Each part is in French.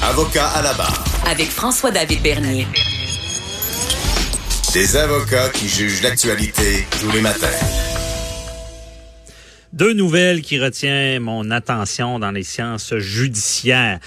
Avocat à la barre. Avec François-David Bernier. Des avocats qui jugent l'actualité tous les matins. Deux nouvelles qui retiennent mon attention dans les sciences judiciaires.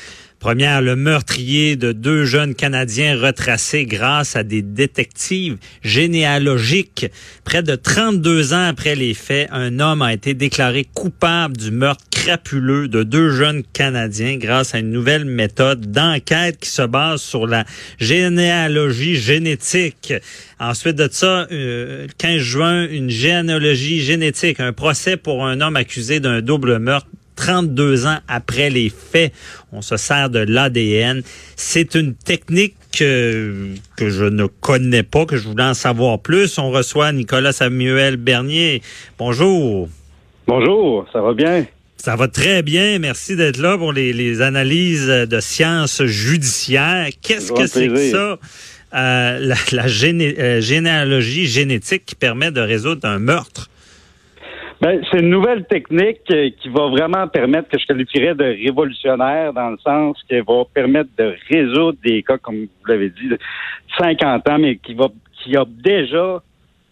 Première, le meurtrier de deux jeunes Canadiens retracés grâce à des détectives généalogiques. Près de 32 ans après les faits, un homme a été déclaré coupable du meurtre crapuleux de deux jeunes Canadiens grâce à une nouvelle méthode d'enquête qui se base sur la généalogie génétique. Ensuite de ça, euh, le 15 juin, une généalogie génétique, un procès pour un homme accusé d'un double meurtre 32 ans après les faits. On se sert de l'ADN. C'est une technique que, que je ne connais pas, que je voulais en savoir plus. On reçoit Nicolas Samuel Bernier. Bonjour. Bonjour, ça va bien? Ça va très bien. Merci d'être là pour les, les, analyses de sciences judiciaires. Qu'est-ce que c'est que ça? Euh, la, la géné euh, généalogie génétique qui permet de résoudre un meurtre. Ben, c'est une nouvelle technique euh, qui va vraiment permettre, que je qualifierais de révolutionnaire, dans le sens qu'elle va permettre de résoudre des cas, comme vous l'avez dit, de 50 ans, mais qui va qui a déjà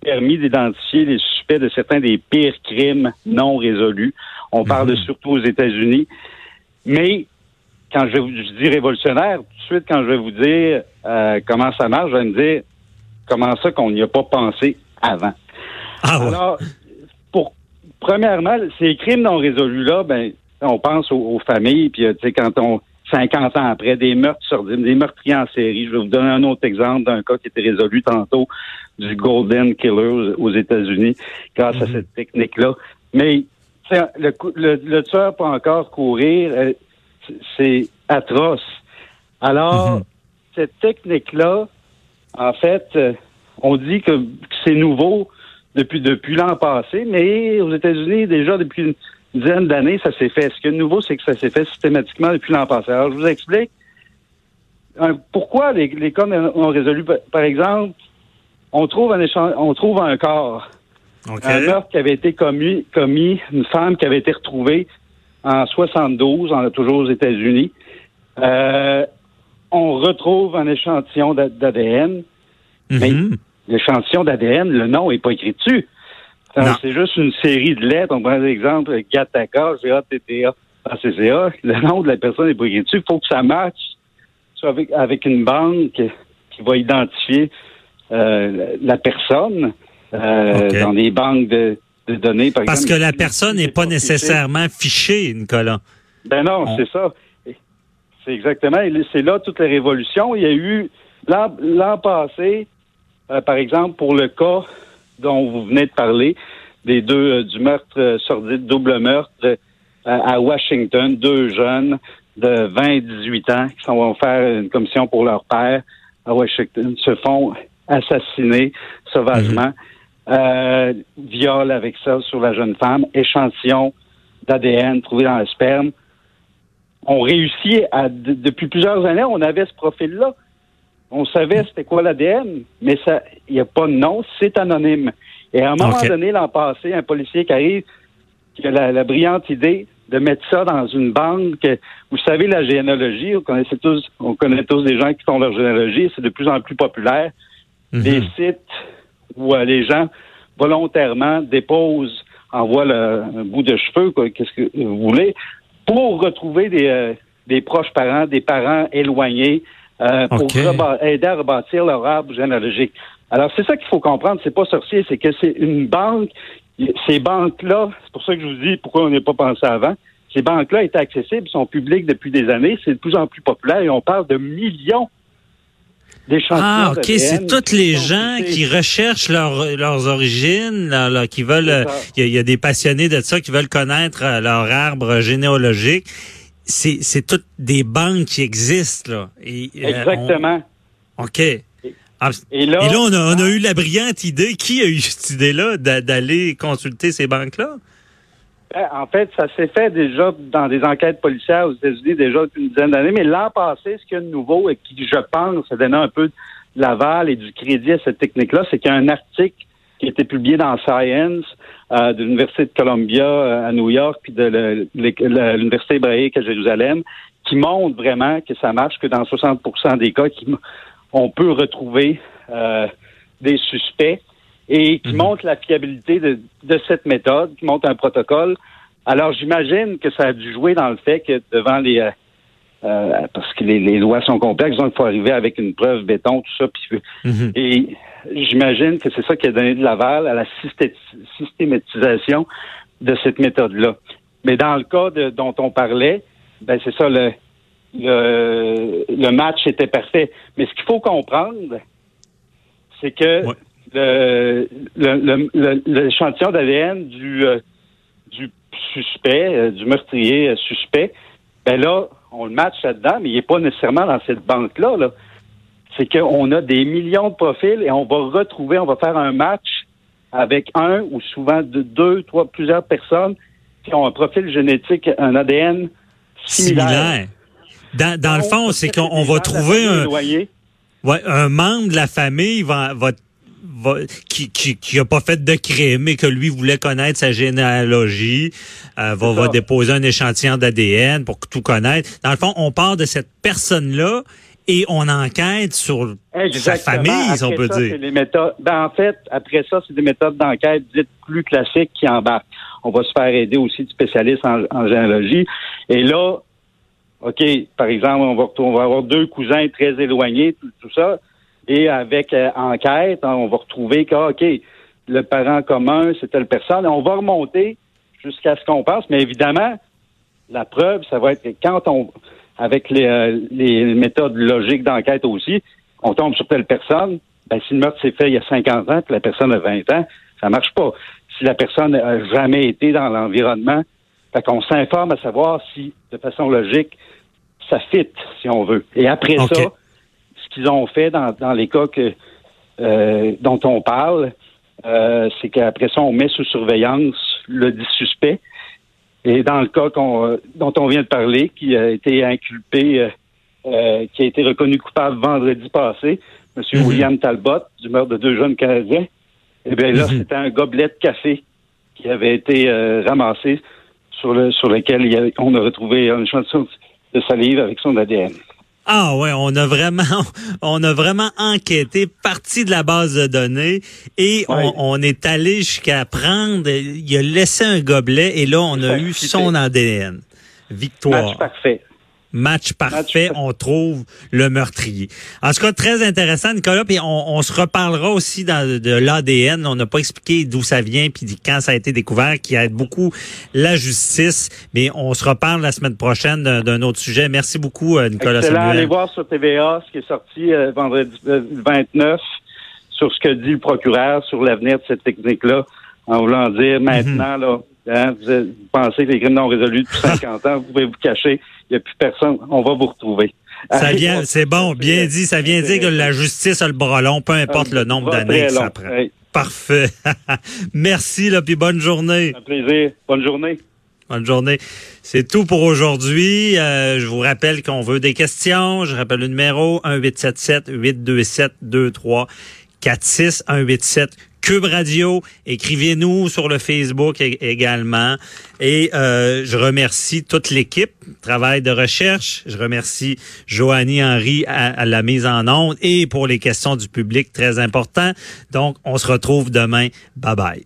permis d'identifier les suspects de certains des pires crimes non résolus. On parle mhm. surtout aux États-Unis. Mais quand je, je, dis révolutionnaire, tout de suite, quand je vais vous dire euh, comment ça marche, je vais me dire comment ça qu'on n'y a pas pensé avant. Ah ouais. Alors, premièrement, ces crimes non résolus-là, ben, on pense aux, familles, puis euh, tu sais, quand on 50 ans après, des meurtres des meurtriers en série. Je vais vous donner un autre exemple d'un cas qui était résolu tantôt du Golden Killer aux, États-Unis grâce à mhm. cette technique-là. Mais le, le, le, tueur peut encore courir, euh, c'est atroce. Alors, mhm. cette technique-là, en fait, euh, on dit que c'est nouveau depuis, depuis l'an passé, mais aux États-Unis, déjà depuis une dizaine d'années, ça s'est fait. Ce qui est nouveau, c'est que ça s'est fait systématiquement depuis l'an passé. Alors, je vous explique pourquoi les, les cas ont résolu. Par exemple, on trouve un, on trouve un corps. Un meurtre qui avait été commis, commis, une femme qui avait été retrouvée en 72, on a toujours aux États-Unis. Euh, on retrouve un échantillon d'ADN, l'échantillon d'ADN, le nom n'est pas écrit dessus. C'est juste une série de lettres. On prend l'exemple GATACA, G-A-T-T-A, A-C-C-A. Le nom de la personne n'est pas écrit dessus. Il faut que ça matche avec, avec une banque qui va identifier euh, la personne euh, dans des banques de, données. Par Parce que la personne n'est pas nécessairement fichée, Nicolas. Ben non, c'est ça. C'est exactement. C'est là toute la révolution. Il y a eu l'an passé, euh, par exemple, pour le cas dont vous venez de parler, des deux euh, du meurtre euh, sordide, double meurtre à Washington, deux jeunes de 20 et 18 ans qui vont faire une commission pour leur père à Washington se font assassiner sauvagement. Mhm. viol avec ça sur la jeune femme, échantillon d'ADN trouvé dans le sperme. On réussit à, depuis plusieurs années, on avait ce profil-là. On savait c'était quoi l'ADN, mais ça, il n'y a pas de nom, c'est anonyme. Et à un moment donné, l'an passé, un policier qui arrive, qui a la, brillante idée de mettre ça dans une banque. Vous savez, la généalogie, on, tous, on connaît tous des gens qui font leur généalogie, c'est de plus en plus populaire. Mhm. Des sites où euh, les gens volontairement déposent, envoient le, un bout de cheveux, qu'est-ce que vous voulez, pour retrouver des, euh, des proches parents, des parents éloignés, euh, pour aider à rebâtir leur arbre généalogique. Alors, c'est ça qu'il faut comprendre. C'est pas sorcier, c'est que c'est une banque. Ces banques-là, c'est pour ça que je vous dis pourquoi on n'est pas pensé avant. Ces banques-là étaient accessibles, sont publiques depuis des années. C'est de plus en plus populaire et on parle de millions. Ah, OK. C'est toutes les gens qui recherchent leurs origines, qui veulent. Il y, a des passionnés de ça qui veulent connaître euh, leur arbre généalogique c'est, c'est toutes des banques qui existent, là. Et, euh, Exactement. on- OK. Ah, Et là, Et là, on a, on a eu la brillante idée. Qui a eu cette idée-là d'a- d'aller consulter ces banques-là? Ben, En fait, ça s'est fait déjà dans des enquêtes policières aux États-Unis déjà depuis une dizaine d'années. Mais l'an passé, ce qu'il y a de nouveau et qui, je pense, a donné un peu de l'aval et du crédit à cette technique-là, c'est qu'il y a un article qui a été publié dans Science euh, de l'Université de Columbia euh, à New York puis de l'Université hébraïque à Jérusalem qui montre vraiment que ça marche, que dans 60% des cas, on peut retrouver euh, des suspects et qui montre la fiabilité de, de cette méthode, qui montre un protocole. Alors, j'imagine que ça a dû jouer dans le fait que devant les... euh, parce que les, les lois sont complexes, donc il faut arriver avec une preuve béton, tout ça. Puis, Mhm. et j'imagine que c'est ça qui a donné de l'aval à la systé- systématisation de cette méthode-là. Mais dans le cas de- dont on parlait, ben c'est ça, le, le, le match était parfait. Mais ce qu'il faut comprendre, c'est que Ouais. le, le, le- le- l'échantillon d'ADN du, euh, du suspect, euh, du meurtrier euh, suspect, ben là, on le match là-dedans, mais il n'est pas nécessairement dans cette banque-là. Là. C'est qu'on a des millions de profils et on va retrouver, on va faire un match avec un ou souvent de deux, trois, plusieurs personnes qui ont un profil génétique, un ADN similaire. Similaire. Dans, dans le fond, c'est qu'on va trouver un, ouais, un membre de la famille va, va, va- qui, qui, qui a pas fait de crime, mais que lui voulait connaître sa généalogie, euh, va, va déposer un échantillon d'ADN pour tout connaître. Dans le fond, on part de cette personne-là et on enquête sur sa Exactement. famille, si on peut ça, dire. les méthodes. Ben, en fait, après ça, c'est des méthodes d'enquête dites plus classiques qui embarquent. On va se faire aider aussi de spécialistes en, en généalogie. Et là, OK, par exemple, on va, retourner- on va avoir deux cousins très éloignés, tout, tout ça. Et avec euh, enquête, hein, on va retrouver que, ah, OK, le parent commun, c'est telle personne. On va remonter jusqu'à ce qu'on pense. Mais évidemment, la preuve, ça va être que quand on, avec les, euh, les méthodes logiques d'enquête aussi, on tombe sur telle personne, ben, si le meurtre s'est fait il y a 50 ans, puis la personne a 20 ans, ça marche pas. Si la personne n'a jamais été dans l'environnement, fait qu'on s'informe à savoir si, de façon logique, ça fit, si on veut. Et après ça, qu'ils ont fait dans, dans les cas que, euh, dont on parle, euh, c'est qu'après ça, on met sous surveillance le dit suspect. Et dans le cas qu'on, euh, dont on vient de parler, qui a été inculpé, euh, qui a été reconnu coupable vendredi passé, M. Mhm. William Talbot, du meurtre de deux jeunes Canadiens, eh bien là, Mhm. c'était un gobelet de café qui avait été ramassé sur, le, sur lequel il y avait- on a retrouvé une chanson de salive avec son ADN. Ah ouais, on a vraiment, on a vraiment enquêté, parti de la base de données et Ouais. on, on est allé jusqu'à prendre, il a laissé un gobelet et là on a eu son ADN. Victoire. Match parfait. Match parfait, on trouve le meurtrier. En tout cas, très intéressant, Nicolas. Puis on, on se reparlera aussi dans, de l'ADN. On n'a pas expliqué d'où ça vient puis quand ça a été découvert, qui aide beaucoup la justice. Mais on se reparle la semaine prochaine d'un autre sujet. Merci beaucoup, euh, Nicolas Excellent. Samuel. Allez voir sur TVA ce qui est sorti euh, vendredi euh, le 29 sur ce que dit le procureur sur l'avenir de cette technique-là, en voulant dire Mhm. maintenant, là, hein, vous, pensez que les crimes non résolus depuis 50 ans, vous pouvez vous cacher, il n'y a plus personne, on va vous retrouver. Ça Allez vient, c'est bon, bien dit. Ça vient dire que la justice a le bras long, peu importe le nombre d'années que ça prend. Hey, Parfait. Merci, là, puis bonne journée. un plaisir. Bonne journée. Bonne journée. C'est tout pour aujourd'hui. Euh, je vous rappelle qu'on veut des questions. Je rappelle le numéro 1-877-827-2346. 187 Cube Radio. Écrivez-nous sur le Facebook ég- également. Et euh, je remercie toute l'équipe, travail de recherche. Je remercie Joanny Henry à, à la mise en onde et pour les questions du public, très important. Donc, on se retrouve demain. Bye bye.